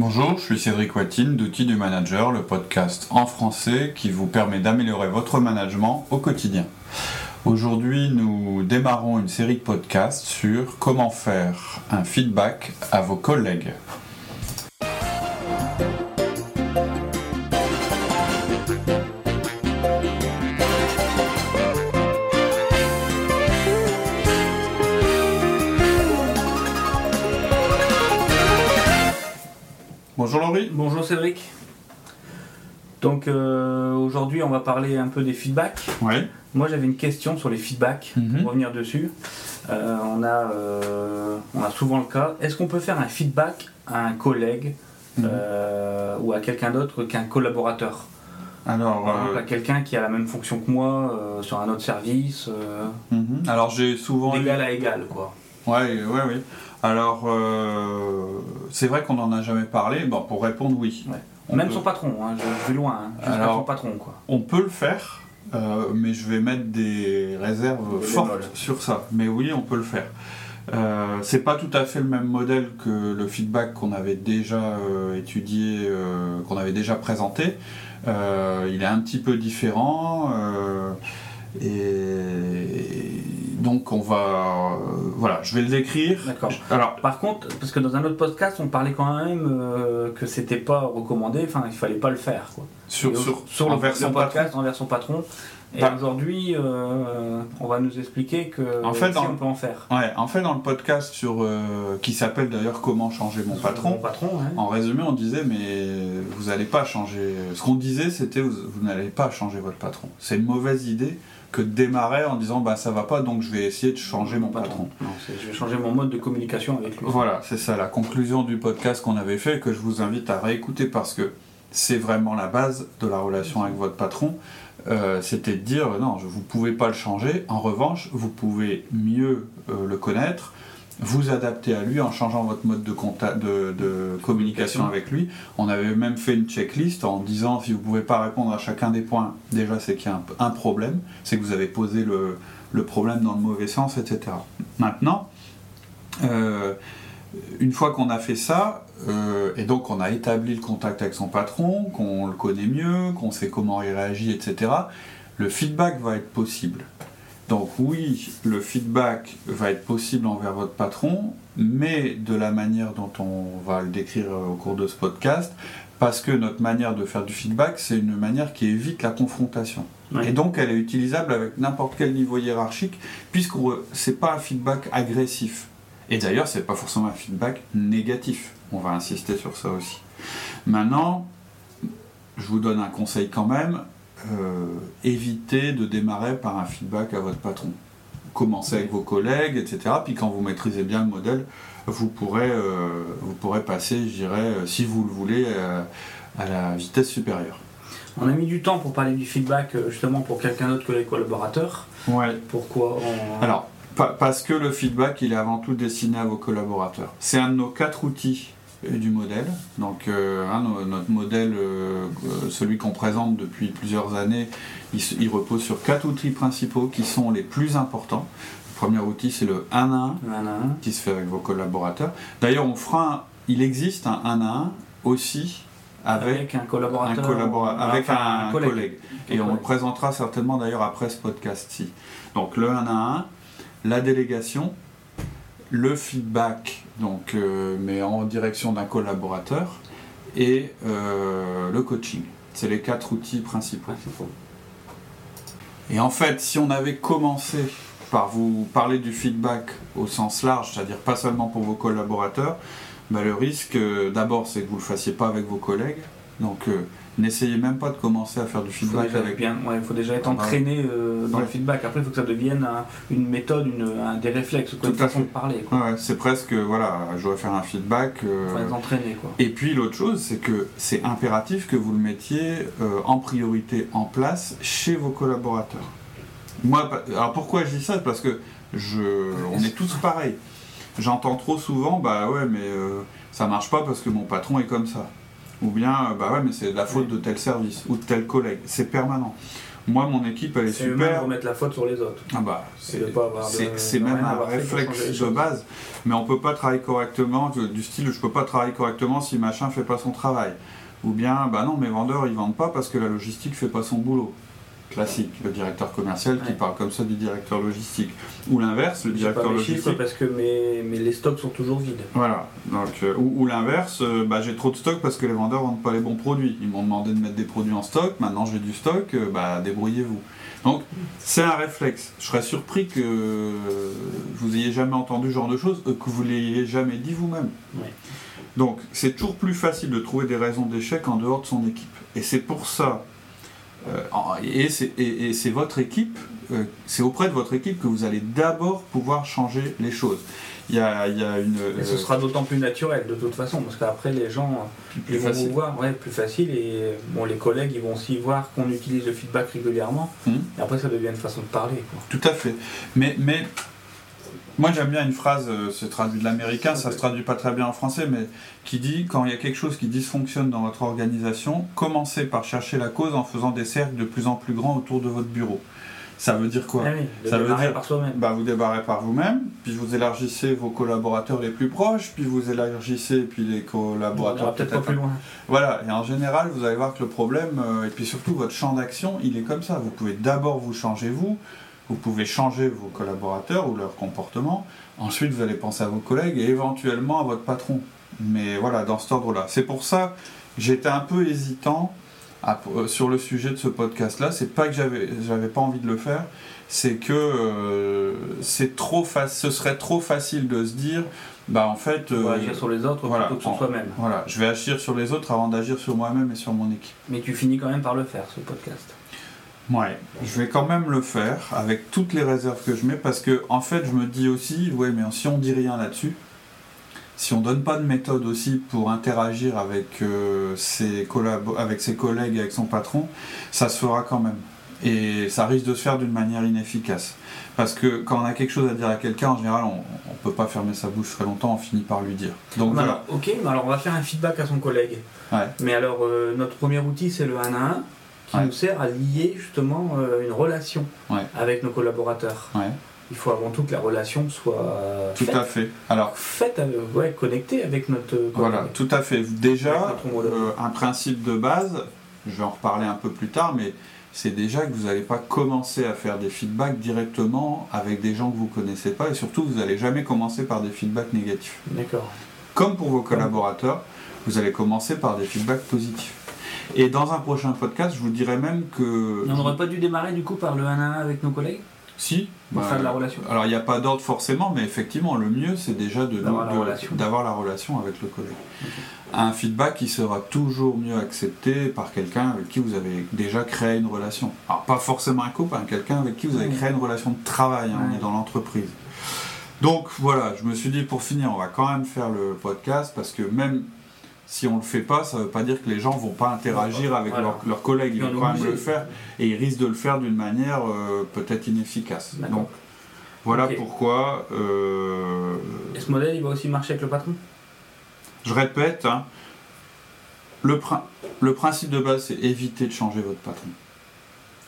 Bonjour, je suis Cédric Watine d'Outils du Manager, le podcast en français qui vous permet d'améliorer votre management au quotidien. Aujourd'hui, nous démarrons une série de podcasts sur comment faire un feedback à vos collègues. Bonjour Cédric. Donc euh, aujourd'hui on va parler un peu des feedbacks. Oui. Moi j'avais une question sur les feedbacks, Mhm. pour revenir dessus. Euh, on, a, euh, on a souvent le cas, est-ce qu'on peut faire un feedback à un collègue Mhm. ou à quelqu'un d'autre qu'un collaborateur? Alors, à quelqu'un qui a la même fonction que moi sur un autre service, mhm. alors j'ai souvent eu- d'égal à égal quoi. Ouais, ouais, oui. Alors, euh, c'est vrai qu'on n'en a jamais parlé. Bon, pour répondre, oui. Ouais. On Même peut- son patron, hein, je, je vais loin, hein, Alors- son patron quoi. On peut le faire, euh, mais je vais mettre des réserves Des fortes sur ça. Mais oui, on peut le faire. Euh, c'est pas tout à fait le même modèle que le feedback qu'on avait déjà étudié, qu'on avait déjà présenté. Il est un petit peu différent. et donc on va, euh, voilà, je vais le décrire. D'accord. Alors, Par contre, parce que dans un autre podcast, on parlait quand même euh, que c'était pas recommandé, enfin il fallait pas le faire. Quoi. sur, sur, sur le, son podcast envers son patron. Et Bah. aujourd'hui, euh, on va nous expliquer que En fait, si on peut en faire. Ouais, en fait, dans le podcast sur, euh, qui s'appelle d'ailleurs Comment changer mon Mon patron, patron, ouais. en résumé, on disait mais vous n'allez pas changer. Ce qu'on disait, c'était vous, vous n'allez pas changer votre patron. C'est une mauvaise idée que de démarrer en disant bah ça va pas donc je vais essayer de changer mon patron. Non, je vais changer mon mode de communication avec lui. Voilà, c'est ça la conclusion du podcast qu'on avait fait que je vous invite à réécouter parce que c'est vraiment la base de la relation avec votre patron. Euh, C'était de dire non, vous pouvez pas le changer. En revanche, vous pouvez mieux euh, le connaître, vous adapter à lui en changeant votre mode de, de, communication avec lui. On avait même fait une checklist en disant si vous pouvez pas répondre à chacun des points, déjà c'est qu'il y a un, problème, c'est que vous avez posé le, le problème dans le mauvais sens, etc. Maintenant, euh, une fois qu'on a fait ça, euh, et donc on a établi le contact avec son patron, qu'on le connaît mieux, qu'on sait comment il réagit, etc., le feedback va être possible. Donc oui, le feedback va être possible envers votre patron, mais de la manière dont on va le décrire au cours de ce podcast, parce que notre manière de faire du feedback, c'est une manière qui évite la confrontation. Ouais. Et donc elle est utilisable avec n'importe quel niveau hiérarchique, puisque c'est pas un feedback agressif. Et d'ailleurs, c'est pas forcément un feedback négatif. On va insister sur ça aussi. Maintenant, je vous donne un conseil quand même. Euh, évitez de démarrer par un feedback à votre patron. Commencez avec vos collègues, etc. Puis quand vous maîtrisez bien le modèle, vous pourrez, euh, vous pourrez passer, je dirais, euh, si vous le voulez, à la vitesse supérieure. On a mis du temps pour parler du feedback justement pour quelqu'un d'autre que les collaborateurs. Ouais. Pourquoi on... Alors, pa- parce que le feedback, il est avant tout destiné à vos collaborateurs. C'est un de nos quatre outils euh, du modèle. Donc, euh, hein, no- notre modèle, euh, euh, celui qu'on présente depuis plusieurs années, il, se- il repose sur quatre outils principaux qui sont les plus importants. Le premier outil, c'est le 1 à 1 Voilà. qui se fait avec vos collaborateurs. D'ailleurs, on fera un- il existe un 1 à 1 aussi avec avec un un collaborateur. avec un, collègue. Et on le présentera certainement d'ailleurs après ce podcast-ci. Donc le 1 à 1, la délégation, le feedback, donc, euh, mais en direction d'un collaborateur, et euh, le coaching. C'est les quatre outils principaux. Et en fait, si on avait commencé par vous parler du feedback au sens large, c'est-à-dire pas seulement pour vos collaborateurs, bah, le risque, euh, d'abord, c'est que vous ne le fassiez pas avec vos collègues. Donc, euh, n'essayez même pas de commencer à faire du feedback avec. ouais, il faut déjà être Ah entraîné euh, dans Ouais. le feedback. Après, il faut que ça devienne un- une méthode, une, un- des réflexes, quoi, une Tout façon fait. de parler. Ouais, c'est presque, voilà, je dois faire un feedback. euh, Il faut être entraîné. Quoi. Et puis l'autre chose, c'est que c'est impératif que vous le mettiez euh, en priorité en place chez vos collaborateurs. Moi, alors pourquoi je dis ça? Parce que je, on est tous pareils. J'entends trop souvent, bah ouais, mais ça marche pas parce que mon patron est comme ça. Ou bien, euh, bah ouais, mais c'est la faute de tel service ou de tel collègue. C'est permanent. Moi, mon équipe, elle est, C'est super. remettre la faute sur les autres. Ah bah, c'est de c'est- c'est même un réflexe de base, mais on peut pas travailler correctement, du style je peux pas travailler correctement si machin fait pas son travail. Ou bien, bah non, mes vendeurs ils vendent pas parce que la logistique fait pas son boulot. Classique, le directeur commercial qui Ouais. parle comme ça du directeur logistique. Ou l'inverse, le directeur pas mes chiffres logistique. parce que mes, les stocks sont toujours vides. Voilà, donc, euh, ou, ou l'inverse, euh, bah, j'ai trop de stock parce que les vendeurs vendent pas les bons produits. Ils m'ont demandé de mettre des produits en stock, maintenant j'ai du stock, euh, bah, débrouillez-vous. Donc c'est un réflexe. Je serais surpris que vous ayez jamais entendu ce genre de choses, que vous l'ayez jamais dit vous-même. Ouais. Donc c'est toujours plus facile de trouver des raisons d'échec en dehors de son équipe. Et c'est pour ça, et c'est et- c'est votre équipe, euh, c'est auprès de votre équipe que vous allez d'abord pouvoir changer les choses. Il y a, il y a une... Et ce euh, sera d'autant plus naturel de toute façon, parce qu'après les gens plus ils vont facile. vous voir, ouais, plus facile, et bon, les collègues ils vont aussi voir qu'on utilise le feedback régulièrement, Mhm. et après ça devient une façon de parler. Quoi. Tout à fait. Mais, mais moi j'aime bien une phrase, euh, c'est traduit de l'américain, ça se traduit pas très bien en français, mais qui dit quand il y a quelque chose qui dysfonctionne dans votre organisation, commencez par chercher la cause en faisant des cercles de plus en plus grands autour de votre bureau. Ça veut dire quoi Ah oui, Ça veut dire- par soi-même. bah, vous débarrez par vous-même, puis vous élargissez vos collaborateurs les plus proches, puis vous élargissez puis les collaborateurs peut-être pas plus loin. voilà, et en général, vous allez voir que le problème, euh, et puis surtout votre champ d'action, il est comme ça. Vous pouvez d'abord vous changer vous, vous pouvez changer vos collaborateurs ou leur comportement, ensuite vous allez penser à vos collègues et éventuellement à votre patron. Mais voilà, dans cet ordre-là. C'est pour ça que j'étais un peu hésitant à- euh, sur le sujet de ce podcast-là. C'est pas que j'avais, j'avais pas envie de le faire, c'est que euh, c'est trop fa- ce serait trop facile de se dire, bah en fait. On va euh, agir sur les autres voilà, plutôt que sur en- soi-même. voilà, je vais agir sur les autres avant d'agir sur moi-même et sur mon équipe. Mais tu finis quand même par le faire, ce podcast. Ouais, je vais quand même le faire avec toutes les réserves que je mets parce que en fait je me dis aussi, ouais mais si on dit rien là-dessus, si on donne pas de méthode aussi pour interagir avec, euh, ses avec ses collègues et avec son patron, ça se fera quand même. Et ça risque de se faire d'une manière inefficace. Parce que quand on a quelque chose à dire à quelqu'un, en général, on ne peut pas fermer sa bouche très longtemps, on finit par lui dire. Donc voilà. alors, ok, mais alors on va faire un feedback à son collègue. Ouais. Mais alors, euh, notre premier outil, c'est le 1 à 1, qui Ouais. nous sert à lier justement euh, une relation Ouais. avec nos collaborateurs. Ouais, Il faut avant tout que la relation soit euh, tout faite, à fait. Alors, faite, euh, connectée avec notre collègue. Voilà, tout à fait. Déjà, euh, un principe de base, je vais en reparler un peu plus tard, mais c'est déjà que vous n'allez pas commencer à faire des feedbacks directement avec des gens que vous ne connaissez pas, et surtout, vous n'allez jamais commencer par des feedbacks négatifs. D'accord. Comme pour vos collaborateurs, vous allez commencer par des feedbacks positifs. Et dans un prochain podcast, je vous dirai même que... On n'aurait pas dû démarrer du coup par le 1 à 1 avec nos collègues Si. pour bah, faire de la relation Alors, il n'y a pas d'ordre forcément, mais effectivement, le mieux, c'est déjà de- D'avoir la relation. d'avoir la relation avec le collègue. Un feedback qui sera toujours mieux accepté par quelqu'un avec qui vous avez déjà créé une relation. Alors, pas forcément un couple, hein, quelqu'un avec qui vous avez créé une relation de travail, hein, on est dans l'entreprise. Donc, voilà, je me suis dit, pour finir, on va quand même faire le podcast, parce que même si on le fait pas, ça veut pas dire que les gens vont pas interagir avec Voilà. leurs leurs collègues, ils vont quand même le faire, et ils risquent de le faire d'une manière euh, peut-être inefficace. Donc, voilà pourquoi euh, Et ce modèle, il va aussi marcher avec le patron? Je répète, hein, le, prin- le principe de base, c'est éviter de changer votre patron.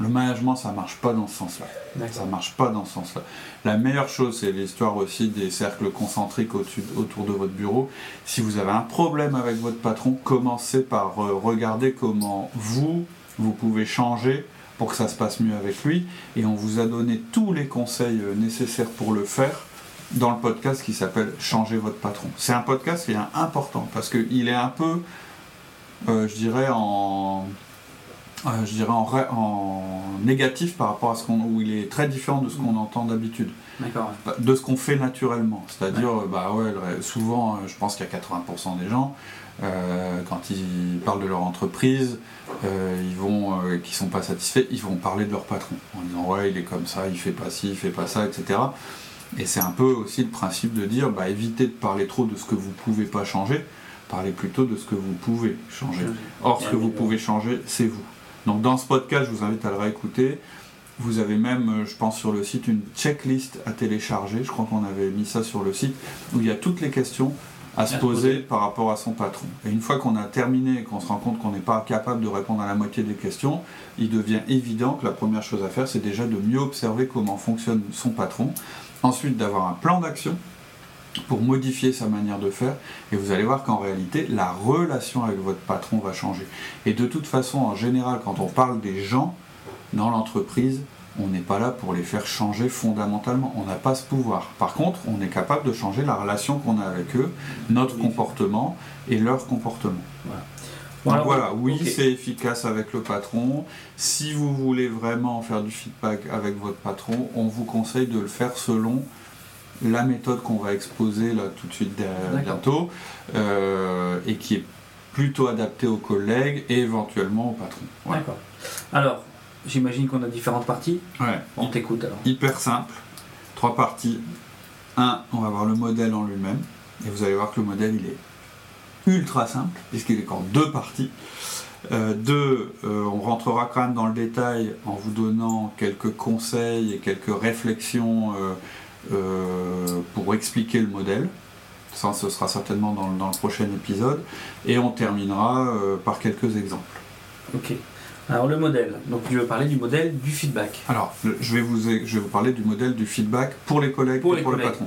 Le management, ça marche pas dans ce sens-là. Ça marche pas dans ce sens-là. La meilleure chose, c'est l'histoire aussi des cercles concentriques autour de votre bureau. Si vous avez un problème avec votre patron, commencez par euh, regarder comment vous, vous pouvez changer pour que ça se passe mieux avec lui. Et on vous a donné tous les conseils euh, nécessaires pour le faire dans le podcast qui s'appelle Changer votre patron. C'est un podcast qui est important parce qu'il est un peu, euh, je dirais, en, euh, je dirais en, ré- en négatif par rapport à ce qu'on, où il est très différent de ce qu'on entend d'habitude, D'accord. Bah, de ce qu'on fait naturellement. C'est-à-dire, bah ouais, souvent, euh, je pense qu'il y a 80% des gens, euh, quand ils parlent de leur entreprise, euh, ils vont, euh, qui sont pas satisfaits, ils vont parler de leur patron en disant ouais, il est comme ça, il fait pas ci, il fait pas ça, etc. Et c'est un peu aussi le principe de dire, bah, évitez de parler trop de ce que vous pouvez pas changer, parlez plutôt de ce que vous pouvez changer. Or, ce que vous pouvez changer, c'est vous. Donc, dans ce podcast, je vous invite à le réécouter. Vous avez même, euh, je pense, sur le site, une checklist à télécharger. Je crois qu'on avait mis ça sur le site, où il y a toutes les questions à se poser. par rapport à son patron. Et une fois qu'on a terminé et qu'on se rend compte qu'on n'est pas capable de répondre à la moitié des questions, il devient évident que la première chose à faire, c'est déjà de mieux observer comment fonctionne son patron, ensuite d'avoir un plan d'action pour modifier sa manière de faire, et vous allez voir qu'en réalité, la relation avec votre patron va changer. Et de toute façon, en général, quand on parle des gens dans l'entreprise, on n'est pas là pour les faire changer fondamentalement. On n'a pas ce pouvoir. Par contre, on est capable de changer la relation qu'on a avec eux, notre Oui. comportement et leur comportement. Bon, Donc voilà, oui, c'est efficace avec le patron. Si vous voulez vraiment faire du feedback avec votre patron, on vous conseille de le faire selon la méthode qu'on va exposer là tout de suite derrière- bientôt euh, et qui est plutôt adaptée aux collègues et éventuellement au patron. D'accord. Alors, j'imagine qu'on a différentes parties. Ouais. On t'écoute alors. Hyper simple, trois parties. Un, on va voir le modèle en lui-même et vous allez voir que le modèle il est ultra simple puisqu'il est qu'en deux parties. Euh, deux, euh, on rentrera quand même dans le détail en vous donnant quelques conseils et quelques réflexions pour expliquer le modèle. Ça, ce sera certainement dans, le- dans le prochain épisode. Et on terminera euh, par quelques exemples. Ok. Alors le modèle. Donc tu veux parler du modèle du feedback. Alors, je vais vous, je vais vous parler du modèle du feedback pour les collègues Pour et les pour collègues. le patron.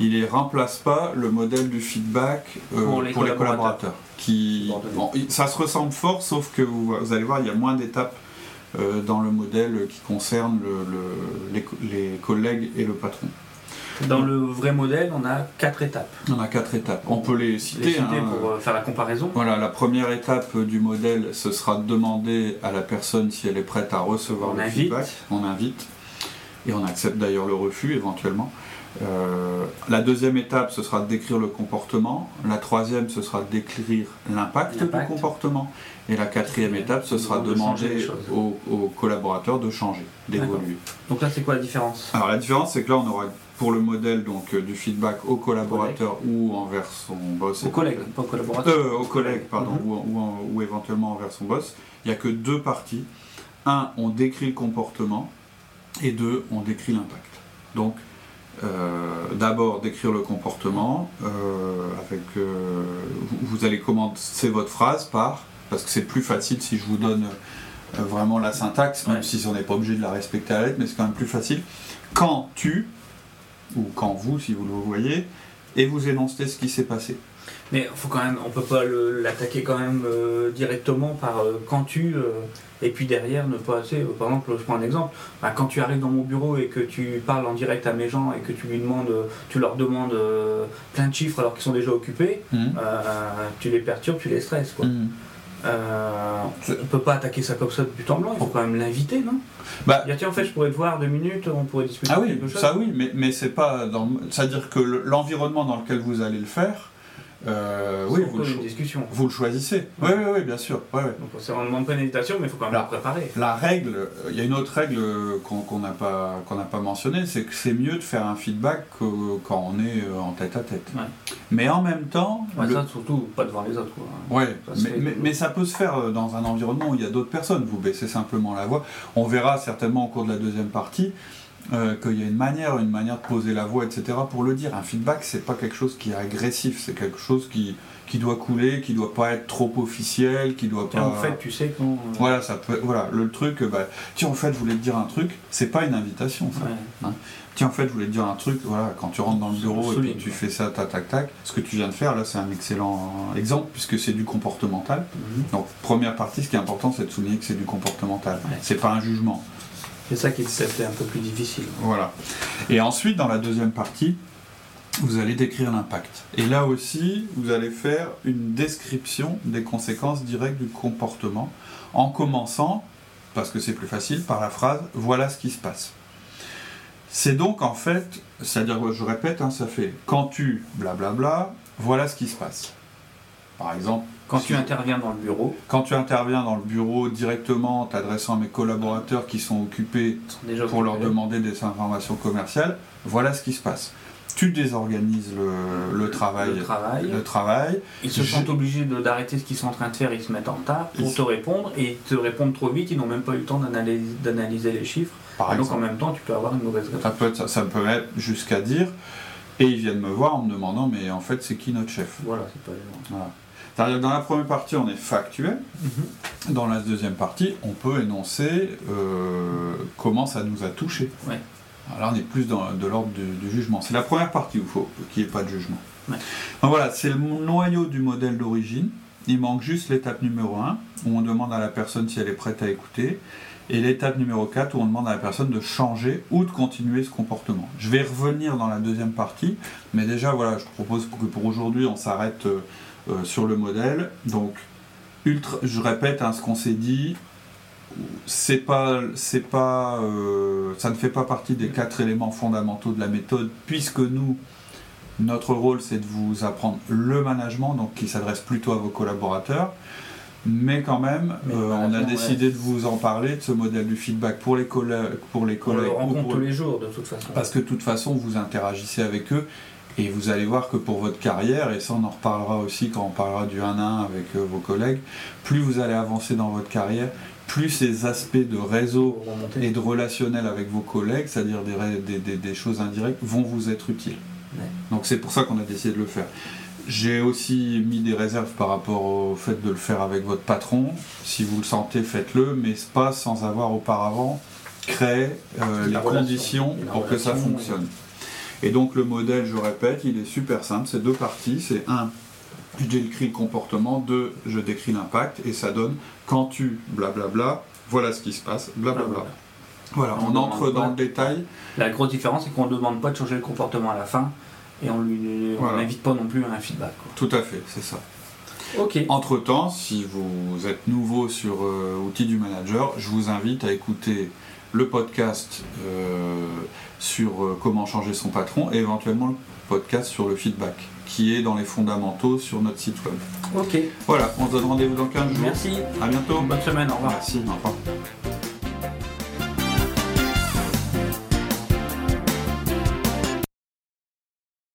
Il ne remplace pas le modèle du feedback euh, Pour les collaborateurs. Qui, bon, ça se ressemble fort, sauf que vous, vous allez voir, il y a moins d'étapes euh, dans le modèle qui concerne le- le- les, co- les collègues et le patron. Dans le vrai modèle, on a quatre étapes. On a quatre étapes. On peut les Les citer. citer hein. pour euh, faire la comparaison. Voilà, la première étape du modèle, ce sera de demander à la personne si elle est prête à recevoir On le invite. feedback. On invite. Et on accepte d'ailleurs le refus éventuellement. Euh, la deuxième étape, ce sera de décrire le comportement. La troisième, ce sera de décrire l'impact du comportement. Et la quatrième étape, ce sera de demander aux, aux collaborateurs de changer, d'évoluer. Donc là, c'est quoi la différence? Alors la différence, c'est que là, on aura pour le modèle donc, euh, du feedback au collaborateur ou envers son boss. Aux collègues, pas. Euh, pardon, Mhm. ou, ou- ou éventuellement envers son boss. Il n'y a que deux parties. Un, on décrit le comportement, et deux, on décrit l'impact. Donc, euh, d'abord décrire le comportement, euh, avec, vous, allez commencer votre phrase par, parce que c'est plus facile si je vous donne vraiment la syntaxe, même Ouais. si on n'est pas obligé de la respecter à la lettre, mais c'est quand même plus facile. Quand tu, ou quand vous, si vous le voyez, et vous énoncez ce qui s'est passé. Mais faut quand même, on peut pas l'attaquer quand même euh, directement par euh, quand tu euh, et puis derrière ne pas assez. par exemple, je prends un exemple. Bah, quand tu arrives dans mon bureau et que tu parles en direct à mes gens et que tu lui demandes, tu leur demandes plein de chiffres alors qu'ils sont déjà occupés, euh, tu les perturbes, tu les stresses quoi. Mhm. Euh, on peut pas attaquer ça comme ça de but en blanc. Il faut quand même l'inviter, non? Bah, Dire tiens en fait je pourrais te voir deux minutes, on pourrait discuter ah oui, quelque chose. ça oui, mais, mais c'est pas C'est-à-dire que le- l'environnement dans lequel vous allez le faire, euh, oui, vous le, encore une cho- discussion. vous le choisissez. Oui, oui, oui, bien sûr. Ouais, ouais. Donc c'est- demande pas une invitation, mais il faut quand même la préparer. La règle, euh, il y a une autre règle euh, qu'on n'a pas, qu'on n'a pas mentionnée, c'est que c'est mieux de faire un feedback que- quand on est en tête à tête. Ouais. Mais en même temps, le- Ça surtout pas devant les autres. Quoi. Ça mais, ça peut se faire dans un environnement où il y a d'autres personnes. Vous baissez simplement la voix. On verra certainement au cours de la deuxième partie euh, qu'il y a une manière, une manière de poser la voix, etc. pour le dire. Un feedback, c'est pas quelque chose qui est agressif, c'est quelque chose qui, qui doit couler, qui doit pas être trop officiel, qui doit Tiens, pas. en fait, tu sais quand. euh, Voilà, ça peut. Voilà, le truc. Bah, tiens, en fait, je voulais te dire un truc. C'est pas une invitation. Ça. ouais. Tiens, en fait, je voulais te dire un truc. Voilà, quand tu rentres dans le bureau et puis tu fais ça, tac, tac, tac. Ce que tu viens de faire là, c'est un excellent exemple puisque c'est du comportemental. Mhm. Donc, première partie, ce qui est important, c'est de souligner que c'est du comportemental. Ouais. C'est pas un jugement. C'est ça qui peut-être un peu plus difficile. Voilà. Et ensuite, dans la deuxième partie, vous allez décrire l'impact. Et là aussi, vous allez faire une description des conséquences directes du comportement, en commençant, parce que c'est plus facile, par la phrase Voilà ce qui se passe. C'est donc en fait, c'est-à-dire, je répète, hein, ça fait quand tu blablabla, voilà ce qui se passe. Par exemple, Quand tu interviens dans le bureau, quand tu interviens dans le bureau directement, t'adressant à mes collaborateurs qui sont occupés déjà pour leur demander des informations commerciales, voilà ce qui se passe. Tu désorganises le, le travail. le travail. le travail. Ils se sentent obligés d'arrêter ce qu'ils sont en train de faire, ils se mettent en retard pour Ils- te répondre et ils te répondent trop vite, ils n'ont même pas eu le temps d'analyser les chiffres. Par donc en même temps, tu peux avoir une mauvaise réponse. Ça peut, être- ça, ça peut être jusqu'à dire Et ils viennent me voir en me demandant, mais en fait, c'est qui notre chef? Voilà, c'est pas Voilà. C'est-à-dire, Dans la première partie, on est factuel. Mhm. Dans la deuxième partie, on peut énoncer euh, comment ça nous a touché. Ouais. Alors là, on est plus dans, de l'ordre du, du jugement. C'est la première partie où il faut qu'il n'y ait pas de jugement. Ouais. Donc voilà, c'est le noyau du modèle d'origine. Il manque juste l'étape numéro 1, où on demande à la personne si elle est prête à écouter, et l'étape numéro 4, où on demande à la personne de changer ou de continuer ce comportement. Je vais revenir dans la deuxième partie, mais déjà, voilà, je propose que pour aujourd'hui, on s'arrête euh, euh, sur le modèle. Donc, ultra, je répète hein, ce qu'on s'est dit, c'est pas, c'est pas, euh, ça ne fait pas partie des quatre éléments fondamentaux de la méthode, puisque nous, notre rôle, c'est de vous apprendre le management, donc qui s'adresse plutôt à vos collaborateurs. Mais quand même, Mais euh, on a décidé de vous en parler, de ce modèle du feedback pour les, colla- pour les On le collègues. rencontre pour- tous les jours, de toute façon. parce que de toute façon, vous interagissez avec eux et vous allez voir que pour votre carrière, et ça on en reparlera aussi quand on parlera du 1 à 1 avec euh, vos collègues, plus vous allez avancer dans votre carrière, plus ces aspects de réseau et de relationnel avec vos collègues, c'est-à-dire des, ré- des- des- des choses indirectes, vont vous être utiles. Ouais. Donc c'est pour ça qu'on a décidé de le faire. J'ai aussi mis des réserves par rapport au fait de le faire avec votre patron. Si vous le sentez, faites-le, mais pas sans avoir auparavant créé euh, les relation. conditions pour que ça fonctionne. Et donc le modèle, je répète, il est super simple. C'est deux parties. C'est un, je décris le comportement. Deux, je décris l'impact. Et ça donne quand tu blablabla, voilà ce qui se passe, blablabla. Voilà, On on entre dans pas. le détail. La grosse différence, c'est qu'on ne demande pas de changer le comportement à la fin et on Voilà. n'invite pas non plus à un feedback. quoi. Tout à fait, c'est ça. Ok. Entre-temps, si vous êtes nouveau sur euh, Outils du Manager, je vous invite à écouter le podcast euh, sur euh, comment changer son patron et éventuellement le podcast sur le feedback qui est dans les fondamentaux sur notre site web. Ok. Voilà, on se donne rendez-vous dans 15 jours. Merci. À bientôt. Bonne semaine. Au revoir. Merci, au revoir.